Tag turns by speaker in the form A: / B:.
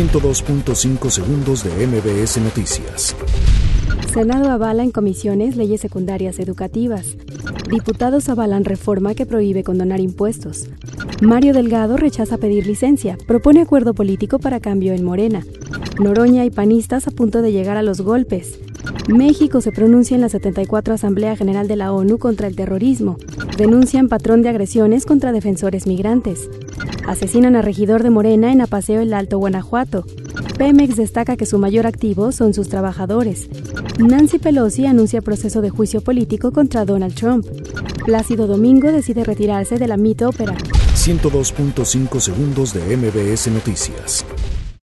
A: 102.5 segundos de MBS Noticias.
B: Senado avala en comisiones leyes secundarias educativas. Diputados avalan reforma que prohíbe condonar impuestos. Mario Delgado rechaza pedir licencia, propone acuerdo político para cambio en Morena. Noroña y panistas a punto de llegar a los golpes. México se pronuncia en la 74 Asamblea General de la ONU contra el terrorismo. Denuncian patrón de agresiones contra defensores migrantes. Asesinan a regidor de Morena en Apaseo el Alto, Guanajuato. Pemex destaca que su mayor activo son sus trabajadores. Nancy Pelosi anuncia proceso de juicio político contra Donald Trump. Plácido Domingo decide retirarse de la mito ópera.
A: 102.5 segundos de MBS Noticias.